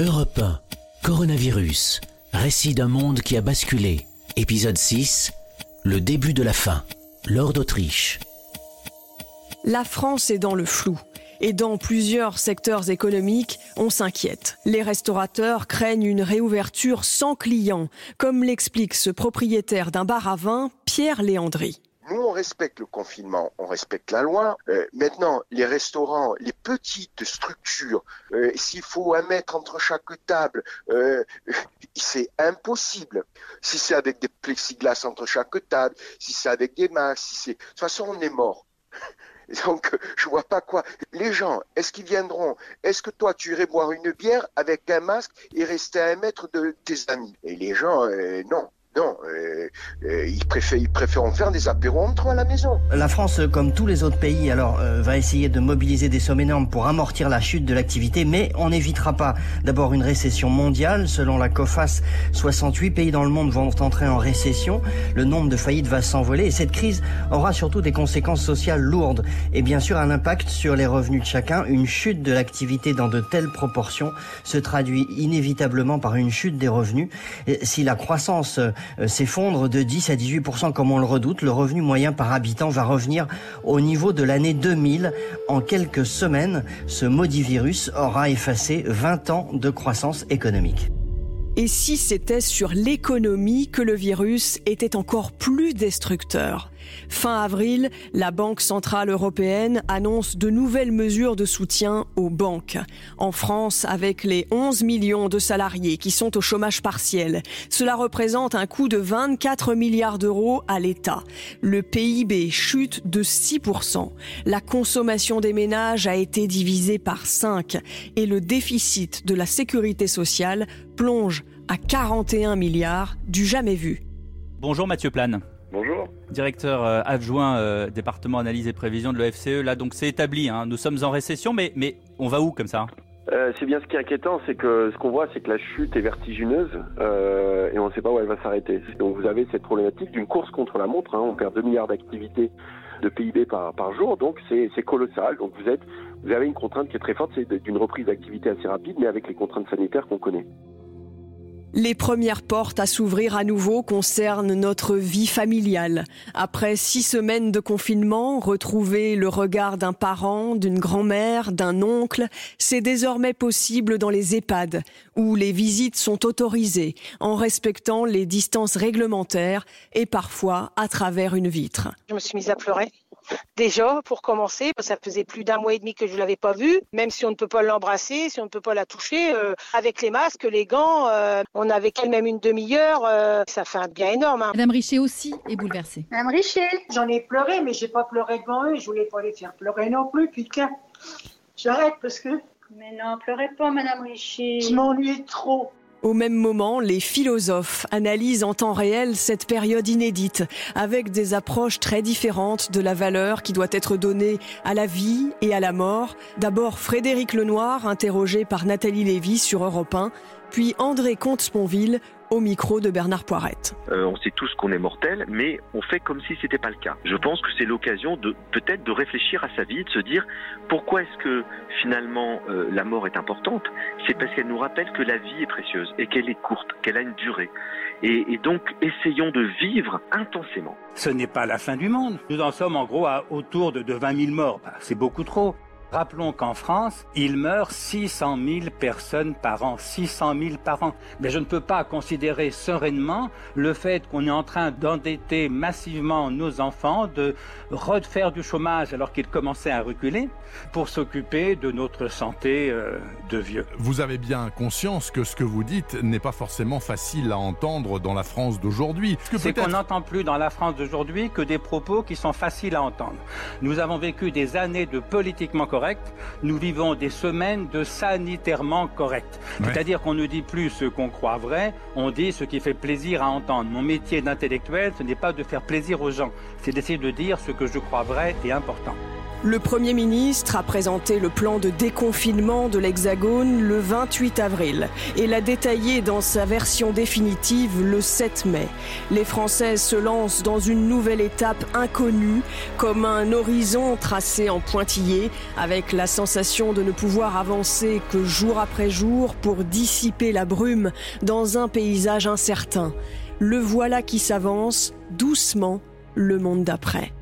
Europe 1, Coronavirus, récit d'un monde qui a basculé. Épisode 6, le début de la fin. Lors d'Autriche. La France est dans le flou. Et dans plusieurs secteurs économiques, on s'inquiète. Les restaurateurs craignent une réouverture sans clients, comme l'explique ce propriétaire d'un bar à vin, Pierre Léandry. Nous, on respecte le confinement, on respecte la loi. Euh, maintenant, les restaurants, les petites structures, euh, s'il faut un mètre entre chaque table, euh, c'est impossible. Si c'est avec des plexiglas entre chaque table, si c'est avec des masques, si c'est... De toute façon, on est mort. Donc, je vois pas quoi. Les gens, est-ce qu'ils viendront? Est-ce que toi, tu irais boire une bière avec un masque et rester à un mètre de tes amis? Et les gens, non. Euh, ils, préfèrent, ils préfèrent faire des apéros entre à la maison. La France, comme tous les autres pays, alors euh, va essayer de mobiliser des sommes énormes pour amortir la chute de l'activité, mais on n'évitera pas d'abord une récession mondiale. Selon la COFAS, 68 pays dans le monde vont entrer en récession. Le nombre de faillites va s'envoler et cette crise aura surtout des conséquences sociales lourdes et bien sûr un impact sur les revenus de chacun. Une chute de l'activité dans de telles proportions se traduit inévitablement par une chute des revenus. Et si la croissance euh, s'effondre de 10 à 18% comme on le redoute. Le revenu moyen par habitant va revenir au niveau de l'année 2000. En quelques semaines, ce maudit virus aura effacé 20 ans de croissance économique. Et si c'était sur l'économie que le virus était encore plus destructeur? Fin avril, la Banque centrale européenne annonce de nouvelles mesures de soutien aux banques. En France, avec les 11 millions de salariés qui sont au chômage partiel, cela représente un coût de 24 milliards d'euros à l'État. Le PIB chute de 6%. La consommation des ménages a été divisée par 5 et le déficit de la sécurité sociale plonge à 41 milliards du jamais vu. Bonjour Mathieu Plane. Directeur euh, adjoint euh, département analyse et prévision de l'OFCE. Là, donc c'est établi. Hein. Nous sommes en récession, mais, mais on va où comme ça euh, c'est bien ce qui est inquiétant, c'est que ce qu'on voit, c'est que la chute est vertigineuse et on ne sait pas où elle va s'arrêter. Donc vous avez cette problématique d'une course contre la montre. Hein. On perd 2 milliards d'activités de PIB par, par jour, donc c'est colossal. Donc vous êtes, vous avez une contrainte qui est très forte, c'est d'une reprise d'activité assez rapide, mais avec les contraintes sanitaires qu'on connaît. Les premières portes à s'ouvrir à nouveau concernent notre vie familiale. Après six semaines de confinement, retrouver le regard d'un parent, d'une grand-mère, d'un oncle, c'est désormais possible dans les EHPAD, où les visites sont autorisées en respectant les distances réglementaires et parfois à travers une vitre. Je me suis mise à pleurer. Déjà, pour commencer, ça faisait plus d'un mois et demi que je ne l'avais pas vue. Même si on ne peut pas l'embrasser, si on ne peut pas la toucher, euh, avec les masques, les gants, euh, on avait quand même une demi-heure. Euh, ça fait un bien énorme. Hein. Madame Richer aussi est bouleversée. Madame Richer, j'en ai pleuré, mais j'ai pas pleuré devant eux. Je voulais pas les faire pleurer non plus. Putain, j'arrête parce que. Mais non, pleurez pas, Madame Richer. Je m'ennuie trop. Au même moment, les philosophes analysent en temps réel cette période inédite, avec des approches très différentes de la valeur qui doit être donnée à la vie et à la mort. D'abord Frédéric Lenoir, interrogé par Nathalie Lévy sur Europe 1, puis André Comte-Sponville au micro de Bernard Poirette. Euh, on sait tous qu'on est mortel, mais on fait comme si c'était pas le cas. Je pense que c'est l'occasion de peut-être de réfléchir à sa vie, de se dire pourquoi est-ce que finalement euh, la mort est importante? C'est parce qu'elle nous rappelle que la vie est précieuse et qu'elle est courte, qu'elle a une durée. Et, et, donc, essayons de vivre intensément. Ce n'est pas la fin du monde. Nous en sommes en gros à autour de, de 20 000 morts. Bah, c'est beaucoup trop. Rappelons qu'en France, il meurt 600 000 personnes par an. 600 000 par an. Mais je ne peux pas considérer sereinement le fait qu'on est en train d'endetter massivement nos enfants, de refaire du chômage alors qu'ils commençaient à reculer, pour s'occuper de notre santé euh, de vieux. Vous avez bien conscience que ce que vous dites n'est pas forcément facile à entendre dans la France d'aujourd'hui. C'est qu'on n'entend plus dans la France d'aujourd'hui que des propos qui sont faciles à entendre. Nous avons vécu des années de politiquement correct nous vivons des semaines de sanitairement correct. C'est-à-dire qu'on ne dit plus ce qu'on croit vrai, on dit ce qui fait plaisir à entendre. Mon métier d'intellectuel, ce n'est pas de faire plaisir aux gens, c'est d'essayer de dire ce que je crois vrai et important. Le Premier ministre a présenté le plan de déconfinement de l'Hexagone le 28 avril et l'a détaillé dans sa version définitive le 7 mai. Les Français se lancent dans une nouvelle étape inconnue, comme un horizon tracé en pointillé, avec la sensation de ne pouvoir avancer que jour après jour pour dissiper la brume dans un paysage incertain. Le voilà qui s'avance doucement, le monde d'après.